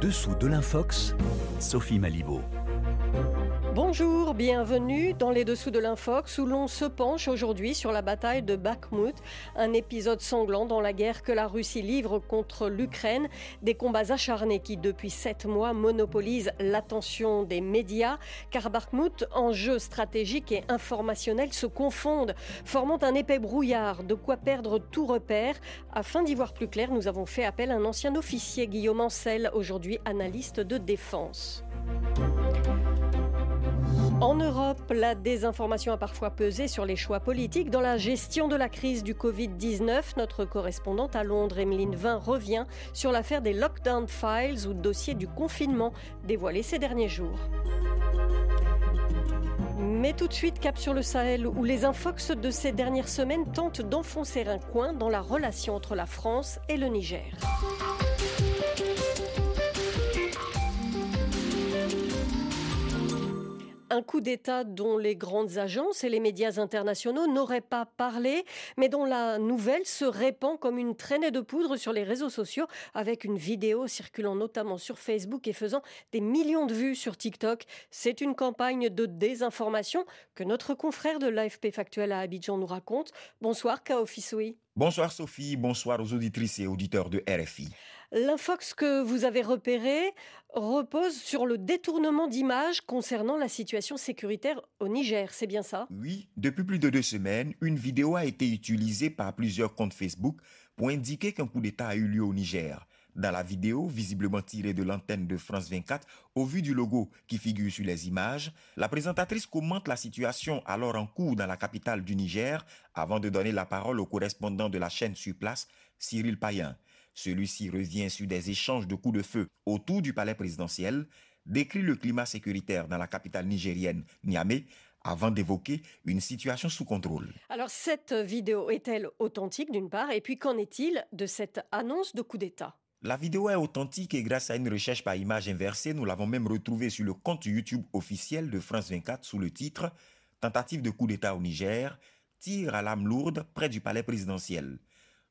dessous de l'infox, Sophie Malibaud. Bonjour, bienvenue dans les dessous de l'infox où l'on se penche aujourd'hui sur la bataille de Bakhmut, un épisode sanglant dans la guerre que la Russie livre contre l'Ukraine, des combats acharnés qui depuis sept mois monopolisent l'attention des médias, car Bakhmut, enjeux stratégiques et informationnels se confondent, formant un épais brouillard, de quoi perdre tout repère. Afin d'y voir plus clair, nous avons fait appel à un ancien officier, Guillaume Ancel, aujourd'hui analyste de défense. En Europe, la désinformation a parfois pesé sur les choix politiques dans la gestion de la crise du Covid-19. Notre correspondante à Londres, Emeline Vin, revient sur l'affaire des Lockdown Files ou dossier du confinement dévoilé ces derniers jours. Mais tout de suite, cap sur le Sahel, où les infox de ces dernières semaines tentent d'enfoncer un coin dans la relation entre la France et le Niger. Un coup d'État dont les grandes agences et les médias internationaux n'auraient pas parlé, mais dont la nouvelle se répand comme une traînée de poudre sur les réseaux sociaux, avec une vidéo circulant notamment sur Facebook et faisant des millions de vues sur TikTok. C'est une campagne de désinformation que notre confrère de l'AFP Factuel à Abidjan nous raconte. Bonsoir, Kao Bonsoir Sophie, bonsoir aux auditrices et auditeurs de RFI. L'infox que vous avez repéré repose sur le détournement d'images concernant la situation sécuritaire au Niger, c'est bien ça? Oui, depuis plus de deux semaines, une vidéo a été utilisée par plusieurs comptes Facebook pour indiquer qu'un coup d'État a eu lieu au Niger. Dans la vidéo, visiblement tirée de l'antenne de France 24, au vu du logo qui figure sur les images, la présentatrice commente la situation alors en cours dans la capitale du Niger avant de donner la parole au correspondant de la chaîne sur place, Cyril Payen. Celui-ci revient sur des échanges de coups de feu autour du palais présidentiel, décrit le climat sécuritaire dans la capitale nigérienne, Niamey, avant d'évoquer une situation sous contrôle. Alors cette vidéo est-elle authentique d'une part? Et puis qu'en est-il de cette annonce de coup d'État? La vidéo est authentique et grâce à une recherche par image inversée, nous l'avons même retrouvée sur le compte YouTube officiel de France 24 sous le titre Tentative de coup d'État au Niger, tir à l'âme lourde près du palais présidentiel.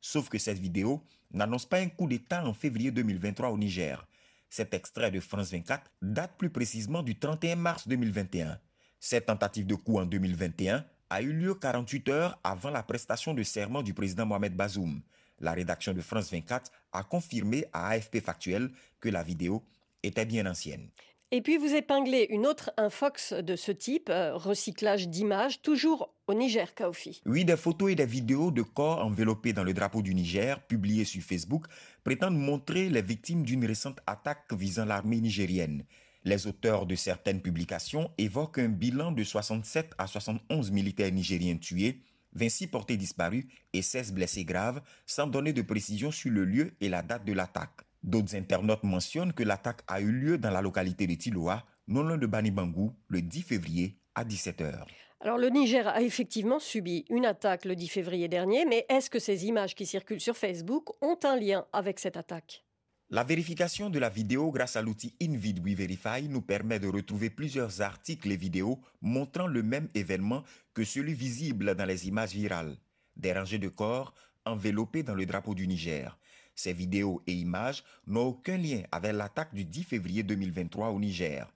Sauf que cette vidéo n'annonce pas un coup d'État en février 2023 au Niger. Cet extrait de France 24 date plus précisément du 31 mars 2021. Cette tentative de coup en 2021 a eu lieu 48 heures avant la prestation de serment du président Mohamed Bazoum. La rédaction de France 24 a confirmé à AFP Factuel que la vidéo était bien ancienne. Et puis vous épinglez une autre infox de ce type, euh, recyclage d'images, toujours au Niger, Kaofi. Oui, des photos et des vidéos de corps enveloppés dans le drapeau du Niger, publiées sur Facebook, prétendent montrer les victimes d'une récente attaque visant l'armée nigérienne. Les auteurs de certaines publications évoquent un bilan de 67 à 71 militaires nigériens tués, 26 portés disparus et 16 blessés graves, sans donner de précision sur le lieu et la date de l'attaque. D'autres internautes mentionnent que l'attaque a eu lieu dans la localité de Tiloa, non loin de Banibangou, le 10 février à 17h. Alors le Niger a effectivement subi une attaque le 10 février dernier, mais est-ce que ces images qui circulent sur Facebook ont un lien avec cette attaque? La vérification de la vidéo grâce à l'outil InVidWeVerify nous permet de retrouver plusieurs articles et vidéos montrant le même événement que celui visible dans les images virales. Des rangées de corps enveloppés dans le drapeau du Niger. Ces vidéos et images n'ont aucun lien avec l'attaque du 10 février 2023 au Niger.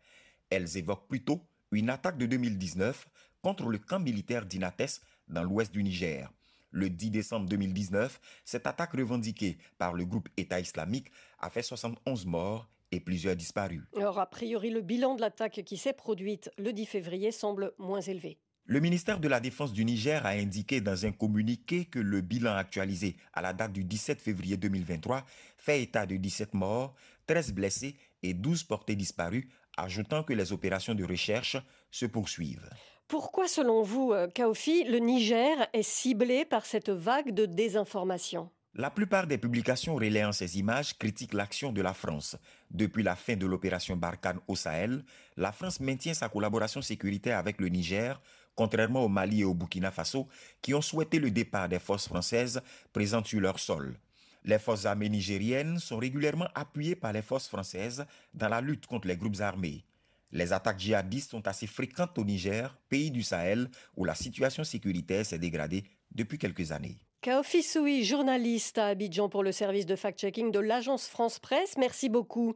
Elles évoquent plutôt une attaque de 2019 contre le camp militaire d'Inates dans l'ouest du Niger. Le 10 décembre 2019, cette attaque revendiquée par le groupe État islamique a fait 71 morts et plusieurs disparus. Alors, a priori, le bilan de l'attaque qui s'est produite le 10 février semble moins élevé. Le ministère de la Défense du Niger a indiqué dans un communiqué que le bilan actualisé à la date du 17 février 2023 fait état de 17 morts, 13 blessés et 12 portés disparus, ajoutant que les opérations de recherche se poursuivent. Pourquoi, selon vous, euh, Kaofi, le Niger est ciblé par cette vague de désinformation? La plupart des publications relayant ces images critiquent l'action de la France. Depuis la fin de l'opération Barkhane au Sahel, la France maintient sa collaboration sécuritaire avec le Niger, contrairement au Mali et au Burkina Faso, qui ont souhaité le départ des forces françaises présentes sur leur sol. Les forces armées nigériennes sont régulièrement appuyées par les forces françaises dans la lutte contre les groupes armés. Les attaques djihadistes sont assez fréquentes au Niger, pays du Sahel, où la situation sécuritaire s'est dégradée depuis quelques années. Kaofisoui, journaliste à Abidjan pour le service de fact-checking de l'agence France Presse. Merci beaucoup.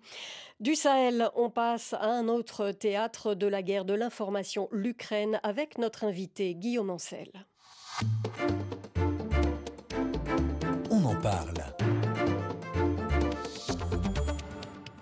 Du Sahel, on passe à un autre théâtre de la guerre de l'information, l'Ukraine, avec notre invité Guillaume Ancel. On en parle.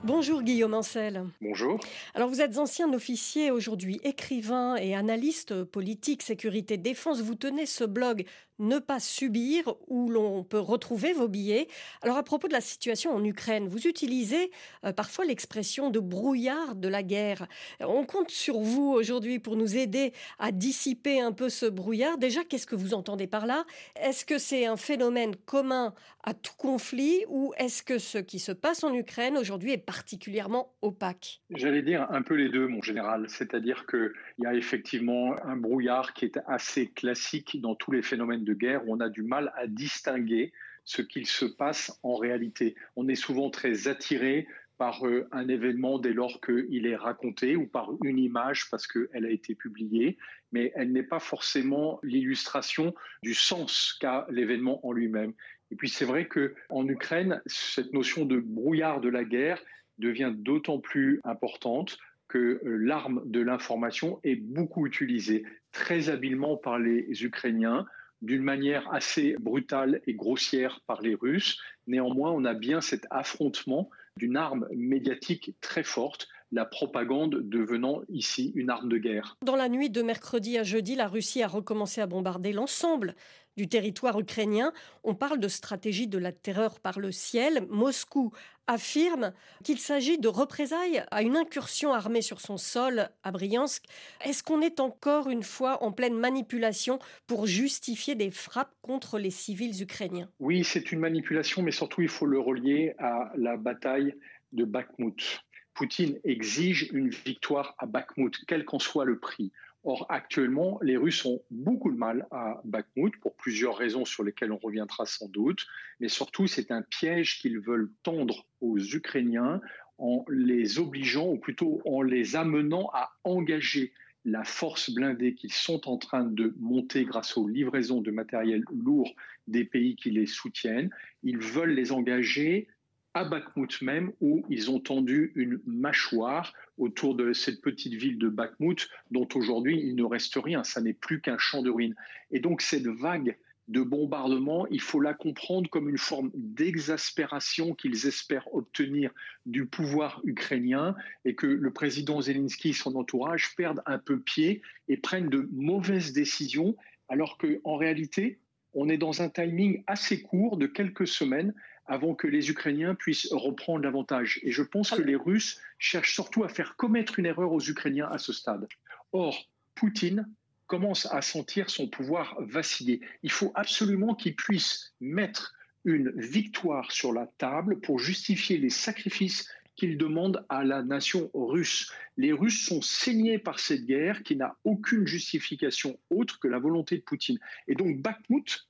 Bonjour Guillaume Ancel. Bonjour. Alors vous êtes ancien officier aujourd'hui, écrivain et analyste politique, sécurité, défense. Vous tenez ce blog ne pas subir, où l'on peut retrouver vos billets. Alors à propos de la situation en Ukraine, vous utilisez euh, parfois l'expression de brouillard de la guerre. On compte sur vous aujourd'hui pour nous aider à dissiper un peu ce brouillard. Déjà, qu'est-ce que vous entendez par là? Est-ce que c'est un phénomène commun à tout conflit ou est-ce que ce qui se passe en Ukraine aujourd'hui est particulièrement opaque? J'allais dire un peu les deux, mon général. C'est-à-dire qu'il y a effectivement un brouillard qui est assez classique dans tous les phénomènes de guerre où on a du mal à distinguer ce qu'il se passe en réalité. On est souvent très attiré par euh, un événement dès lors qu'il est raconté ou par une image parce qu'elle a été publiée, mais elle n'est pas forcément l'illustration du sens qu'a l'événement en lui-même. Et puis c'est vrai que en Ukraine, cette notion de brouillard de la guerre devient d'autant plus importante euh, l'arme de l'information est beaucoup utilisée très habilement par les Ukrainiens d'une manière assez brutale et grossière par les Russes. Néanmoins, on a bien cet affrontement d'une arme médiatique très forte, la propagande devenant ici une arme de guerre. Dans la nuit de mercredi à jeudi, la Russie a recommencé à bombarder l'ensemble du territoire ukrainien. On parle de stratégie de la terreur par le ciel. Moscou affirme qu'il s'agit de représailles à une incursion armée sur son sol à Briansk. Est-ce qu'on est encore une fois en pleine manipulation pour justifier des frappes contre les civils ukrainiens? Oui, c'est une manipulation, mais surtout il faut le relier à la bataille de Bakhmut. Poutine exige une victoire à Bakhmut, quel qu'en soit le prix. Or, actuellement, les Russes ont beaucoup de mal à Bakhmut pour plusieurs raisons sur lesquelles on reviendra sans doute. Mais surtout, c'est un piège qu'ils veulent tendre aux Ukrainiens en les obligeant, ou plutôt en les amenant à engager la force blindée qu'ils sont en train de monter grâce aux livraisons de matériel lourd des pays qui les soutiennent. Ils veulent les engager à Bakhmut même, où ils ont tendu une mâchoire autour de cette petite ville de Bakhmut, dont aujourd'hui il ne reste rien, ça n'est plus qu'un champ de ruines. Et donc cette vague de bombardement, il faut la comprendre comme une forme d'exaspération qu'ils espèrent obtenir du pouvoir ukrainien et que le président Zelensky et son entourage perdent un peu pied et prennent de mauvaises décisions, alors qu'en réalité, on est dans un timing assez court de quelques semaines avant que les Ukrainiens puissent reprendre l'avantage. Et je pense que les Russes cherchent surtout à faire commettre une erreur aux Ukrainiens à ce stade. Or, Poutine commence à sentir son pouvoir vaciller. Il faut absolument qu'il puisse mettre une victoire sur la table pour justifier les sacrifices qu'il demande à la nation russe. Les Russes sont saignés par cette guerre qui n'a aucune justification autre que la volonté de Poutine. Et donc Bakhmut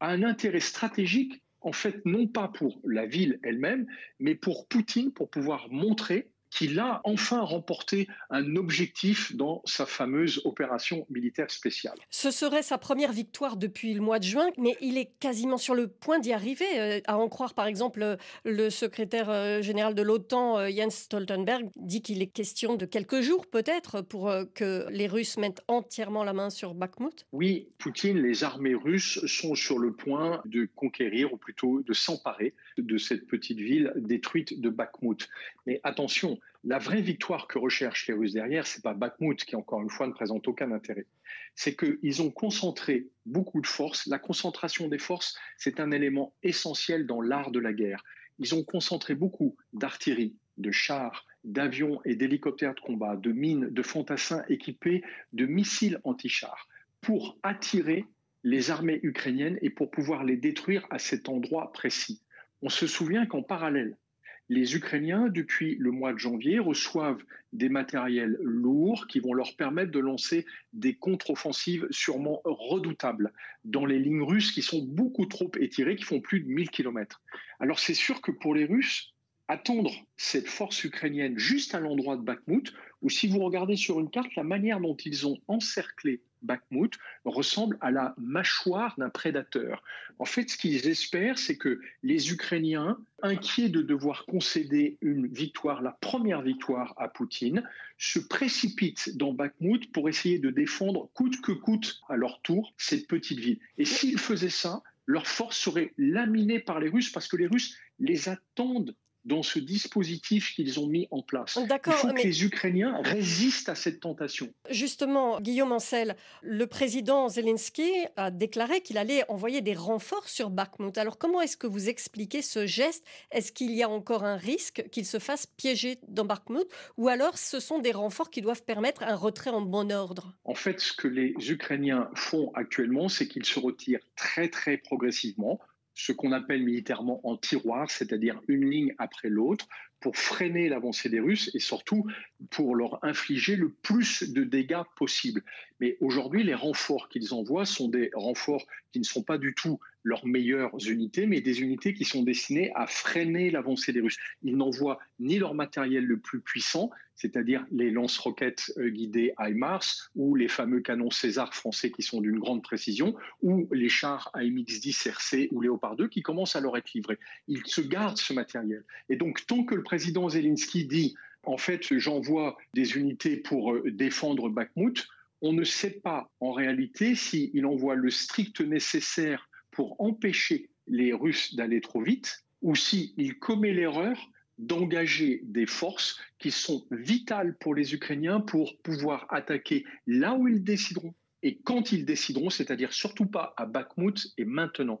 a un intérêt stratégique en fait, non pas pour la ville elle-même, mais pour Poutine, pour pouvoir montrer qu'il a enfin remporté un objectif dans sa fameuse opération militaire spéciale. Ce serait sa première victoire depuis le mois de juin, mais il est quasiment sur le point d'y arriver, euh, à en croire par exemple le secrétaire euh, général de l'OTAN, euh, Jens Stoltenberg, dit qu'il est question de quelques jours peut-être pour que les Russes mettent entièrement la main sur Bakhmut Oui, Poutine, les armées russes sont sur le point de conquérir, ou plutôt de s'emparer de cette petite ville détruite de Bakhmut. Mais attention, la vraie victoire que recherchent les Russes derrière, c'est pas Bakhmut qui, encore une fois, ne présente aucun intérêt. C'est qu'ils ont concentré beaucoup de forces. La concentration des forces, c'est un élément essentiel dans l'art de la guerre. Ils ont concentré beaucoup d'artillerie, de chars, d'avions et d'hélicoptères de combat, de mines, de fantassins équipés de missiles anti-chars pour attirer les armées ukrainiennes et pour pouvoir les détruire à cet endroit précis. On se souvient qu'en parallèle, les Ukrainiens, depuis le mois de janvier, reçoivent des matériels lourds qui vont leur permettre de lancer des contre-offensives sûrement redoutables dans les lignes russes qui sont beaucoup trop étirées, qui font plus de 1000 km. Alors c'est sûr que pour les Russes, attendre cette force ukrainienne juste à l'endroit de Bakhmut, ou si vous regardez sur une carte la manière dont ils ont encerclé Bakhmut ressemble à la mâchoire d'un prédateur. En fait, ce qu'ils espèrent, c'est que les Ukrainiens, inquiets de devoir concéder une victoire, la première victoire à Poutine, se précipitent dans Bakhmut pour essayer de défendre coûte que coûte à leur tour cette petite ville. Et s'ils faisaient ça, leur force serait laminée par les Russes parce que les Russes les attendent dans ce dispositif qu'ils ont mis en place. Il faut que les Ukrainiens résistent à cette tentation. Justement, Guillaume Ancel, le président Zelensky a déclaré qu'il allait envoyer des renforts sur Bakhmut. Alors comment est-ce que vous expliquez ce geste? Est-ce qu'il y a encore un risque qu'il se fasse piéger dans Bakhmut? Ou alors ce sont des renforts qui doivent permettre un retrait en bon ordre? En fait, ce que les Ukrainiens font actuellement, c'est qu'ils se retirent très très progressivement ce qu'on appelle militairement en tiroir, c'est-à-dire une ligne après l'autre, pour freiner l'avancée des Russes et surtout pour leur infliger le plus de dégâts possible. Mais aujourd'hui, les renforts qu'ils envoient sont des renforts qui ne sont pas du tout leurs meilleures unités, mais des unités qui sont destinées à freiner l'avancée des Russes. Ils n'envoient ni leur matériel le plus puissant, c'est-à-dire les lance-roquettes euh, guidés HIMARS ou les fameux canons César français qui sont d'une grande précision, ou les chars AMX-10 RC ou Léopard 2 qui commencent à leur être livrés. Ils se gardent ce matériel. Et donc, tant que le président Zelensky dit en fait, j'envoie des unités pour euh, défendre Bakhmut, on ne sait pas en réalité s'il envoie le strict nécessaire pour empêcher les Russes d'aller trop vite, ou s'il commet l'erreur d'engager des forces qui sont vitales pour les Ukrainiens pour pouvoir attaquer là où ils décideront et quand ils décideront, c'est-à-dire surtout pas à Bakhmut et maintenant.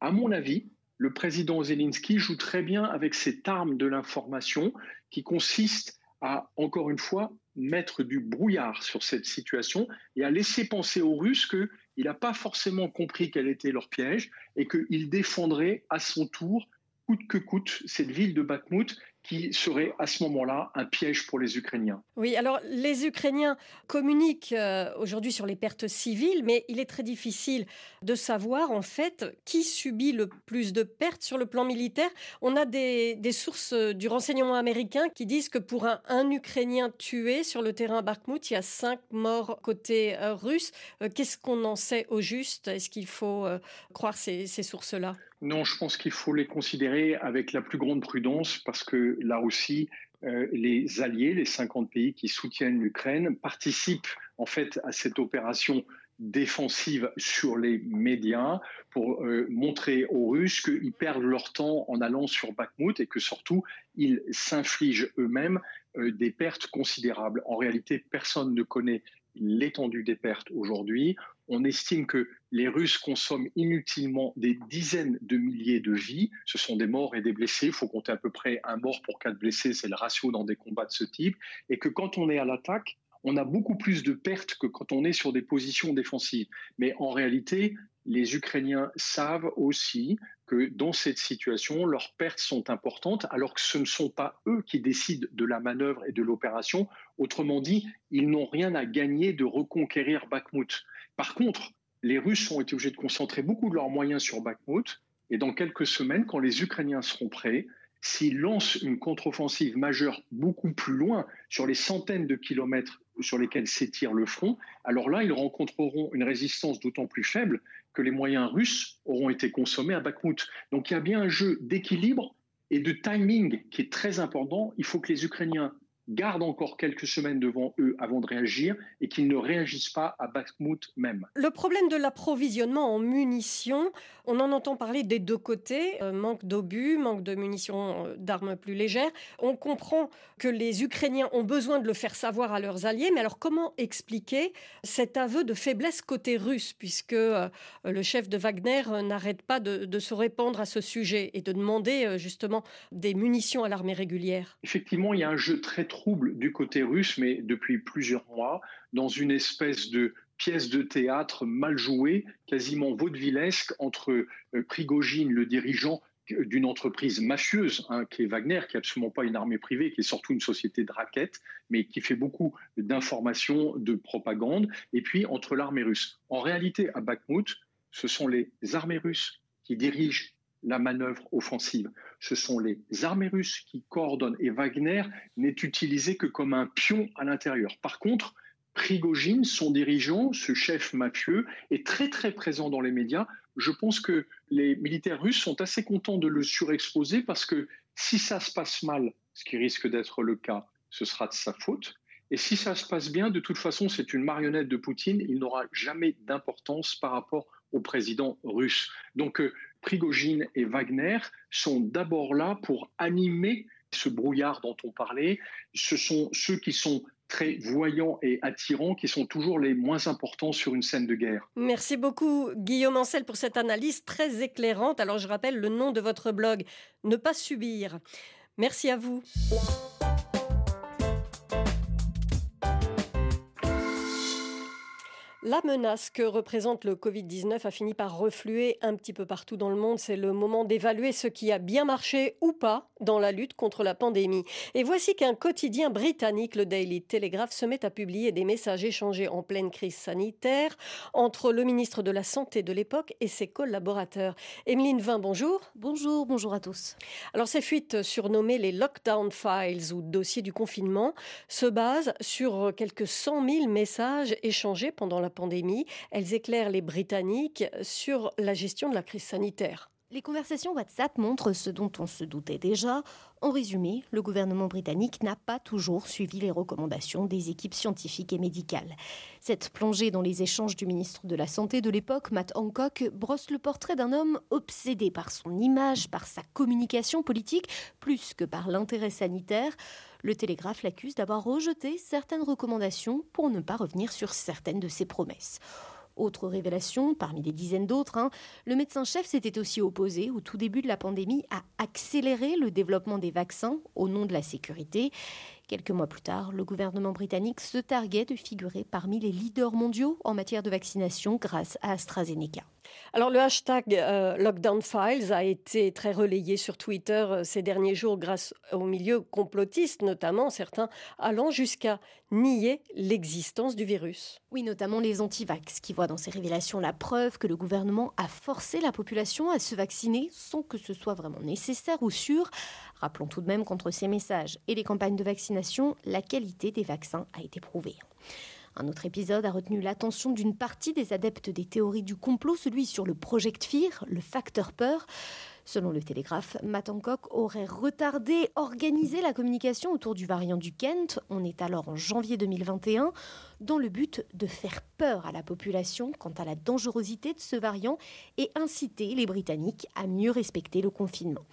À mon avis, le président Zelensky joue très bien avec cette arme de l'information qui consiste à, encore une fois, mettre du brouillard sur cette situation et à laisser penser aux Russes qu'il n'a pas forcément compris quel était leur piège et qu'il défendrait à son tour, coûte que coûte, cette ville de Bakhmut qui serait à ce moment-là un piège pour les Ukrainiens. Oui, alors les Ukrainiens communiquent euh, aujourd'hui sur les pertes civiles, mais il est très difficile de savoir en fait qui subit le plus de pertes sur le plan militaire. On a des, sources euh, du renseignement américain qui disent que pour un, Ukrainien tué sur le terrain Bakhmut, il y a cinq morts côté euh, russe. Qu'est-ce qu'on en sait au juste? Est-ce qu'il faut croire ces sources-là? Non, je pense qu'il faut les considérer avec la plus grande prudence parce que là aussi, euh, les alliés, les 50 pays qui soutiennent l'Ukraine, participent en fait à cette opération défensive sur les médias pour euh, montrer aux Russes qu'ils perdent leur temps en allant sur Bakhmut et que surtout ils s'infligent eux-mêmes euh, des pertes considérables. En réalité, personne ne connaît l'étendue des pertes aujourd'hui. On estime que les Russes consomment inutilement des dizaines de milliers de vies. Ce sont des morts et des blessés. Il faut compter à peu près un mort pour quatre blessés. C'est le ratio dans des combats de ce type. Et que quand on est à l'attaque, on a beaucoup plus de pertes que quand on est sur des positions défensives. Mais en réalité, les Ukrainiens savent aussi que dans cette situation, leurs pertes sont importantes, alors que ce ne sont pas eux qui décident de la manœuvre et de l'opération. Autrement dit, ils n'ont rien à gagner de reconquérir Bakhmut. Par contre, les Russes ont été obligés de concentrer beaucoup de leurs moyens sur Bakhmut, et dans quelques semaines, quand les Ukrainiens seront prêts, s'ils lancent une contre-offensive majeure beaucoup plus loin, sur les centaines de kilomètres sur lesquels s'étire le front, alors là, ils rencontreront une résistance d'autant plus faible que les moyens russes auront été consommés à Bakhmut. Donc il y a bien un jeu d'équilibre et de timing qui est très important. Il faut que les Ukrainiens gardent encore quelques semaines devant eux avant de réagir et qu'ils ne réagissent pas à Bakhmut même. Le problème de l'approvisionnement en munitions, on en entend parler des deux côtés, euh, manque d'obus, manque de munitions euh, d'armes plus légères. On comprend que les Ukrainiens ont besoin de le faire savoir à leurs alliés, mais alors comment expliquer cet aveu de faiblesse côté russe, puisque euh, le chef de Wagner n'arrête pas de, de, se répandre à ce sujet et de demander justement des munitions à l'armée régulière? Effectivement, il y a un jeu très trouble du côté russe, mais depuis plusieurs mois, dans une espèce de pièce de théâtre mal jouée, quasiment vaudevillesque, entre euh, Prigogine, le dirigeant d'une entreprise mafieuse, hein, qui est Wagner, qui n'est absolument pas une armée privée, qui est surtout une société de raquettes, mais qui fait beaucoup d'informations, de propagande, et puis entre l'armée russe. En réalité, à Bakhmut, ce sont les armées russes qui dirigent la manœuvre offensive. Ce sont les armées russes qui coordonnent et Wagner n'est utilisé que comme un pion à l'intérieur. Par contre, Prigogine, son dirigeant, ce chef mafieux, est très très présent dans les médias. Je pense que les militaires russes sont assez contents de le surexposer parce que si ça se passe mal, ce qui risque d'être le cas, ce sera de sa faute. Et si ça se passe bien, de toute façon, c'est une marionnette de Poutine, il n'aura jamais d'importance par rapport au président russe. Donc euh, Prigogine et Wagner sont d'abord là pour animer ce brouillard dont on parlait. Ce sont ceux qui sont très voyants et attirants qui sont toujours les moins importants sur une scène de guerre. Merci beaucoup Guillaume Ancel pour cette analyse très éclairante. Alors je rappelle le nom de votre blog, Ne pas subir. Merci à vous. La menace que représente le Covid-19 a fini par refluer un petit peu partout dans le monde. C'est le moment d'évaluer ce qui a bien marché ou pas dans la lutte contre la pandémie. Et voici qu'un quotidien britannique, le Daily Telegraph, se met à publier des messages échangés en pleine crise sanitaire entre le ministre de la Santé de l'époque et ses collaborateurs. Emeline Vin, bonjour. Bonjour, bonjour à tous. Alors ces fuites surnommées les Lockdown Files ou dossiers du confinement se basent sur quelques cent mille messages échangés pendant la pandémie. Elles éclairent les Britanniques sur la gestion de la crise sanitaire. Les conversations WhatsApp montrent ce dont on se doutait déjà. En résumé, le gouvernement britannique n'a pas toujours suivi les recommandations des équipes scientifiques et médicales. Cette plongée dans les échanges du ministre de la Santé de l'époque, Matt Hancock, brosse le portrait d'un homme obsédé par son image, par sa communication politique, plus que par l'intérêt sanitaire. Le Télégraphe l'accuse d'avoir rejeté certaines recommandations pour ne pas revenir sur certaines de ses promesses. Autre révélation, parmi des dizaines d'autres, hein, le médecin-chef s'était aussi opposé au tout début de la pandémie à accélérer le développement des vaccins au nom de la sécurité. Quelques mois plus tard, le gouvernement britannique se targuait de figurer parmi les leaders mondiaux en matière de vaccination grâce à AstraZeneca. Alors le hashtag euh, Lockdown Files a été très relayé sur Twitter euh, ces derniers jours grâce au milieu complotiste, notamment certains allant jusqu'à nier l'existence du virus. Oui, notamment les antivax qui voient dans ces révélations la preuve que le gouvernement a forcé la population à se vacciner sans que ce soit vraiment nécessaire ou sûr. Rappelons tout de même qu'entre ces messages et les campagnes de vaccination, la qualité des vaccins a été prouvée. Un autre épisode a retenu l'attention d'une partie des adeptes des théories du complot, celui sur le Project Fear, le facteur peur. Selon le Télégraphe, Matt Hancock aurait retardé, organisé la communication autour du variant du Kent, on est alors en janvier 2021, dans le but de faire peur à la population quant à la dangerosité de ce variant et inciter les Britanniques à mieux respecter le confinement.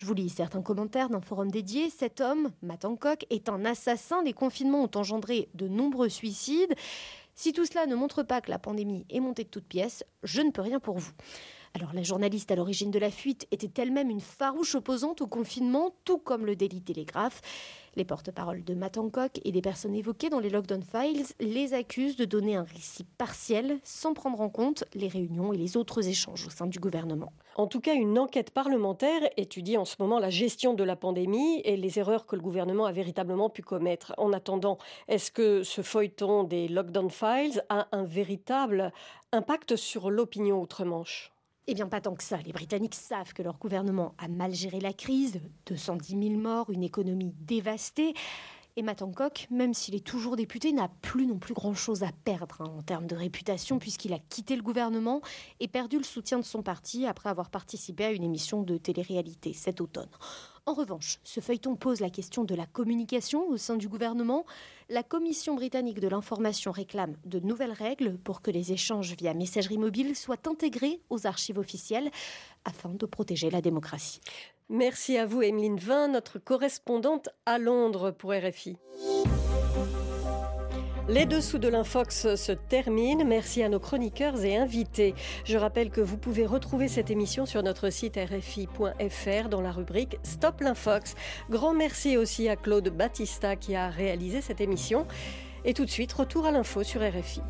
Je vous lis certains commentaires d'un forum dédié. Cet homme, Matt Hancock, est un assassin. Les confinements ont engendré de nombreux suicides. Si tout cela ne montre pas que la pandémie est montée de toutes pièces, je ne peux rien pour vous. Alors la journaliste à l'origine de la fuite était elle-même une farouche opposante au confinement, tout comme le Daily Telegraph. Les porte-paroles de Matt Hancock et des personnes évoquées dans les Lockdown Files les accusent de donner un récit partiel sans prendre en compte les réunions et les autres échanges au sein du gouvernement. En tout cas, une enquête parlementaire étudie en ce moment la gestion de la pandémie et les erreurs que le gouvernement a véritablement pu commettre. En attendant, est-ce que ce feuilleton des Lockdown Files a un véritable impact sur l'opinion outre-Manche? Eh bien, pas tant que ça. Les Britanniques savent que leur gouvernement a mal géré la crise, 210 000 morts, une économie dévastée. Et Matt Hancock, même s'il est toujours député, n'a plus non plus grand-chose à perdre hein, en termes de réputation puisqu'il a quitté le gouvernement et perdu le soutien de son parti après avoir participé à une émission de télé-réalité cet automne. En revanche, ce feuilleton pose la question de la communication au sein du gouvernement. La Commission britannique de l'information réclame de nouvelles règles pour que les échanges via messagerie mobile soient intégrés aux archives officielles afin de protéger la démocratie. Merci à vous, Emeline Vin, notre correspondante à Londres pour RFI. Les dessous de l'Infox se terminent. Merci à nos chroniqueurs et invités. Je rappelle que vous pouvez retrouver cette émission sur notre site rfi.fr dans la rubrique Stop l'Infox. Grand merci aussi à Claude Battista qui a réalisé cette émission. Et tout de suite, retour à l'info sur RFI.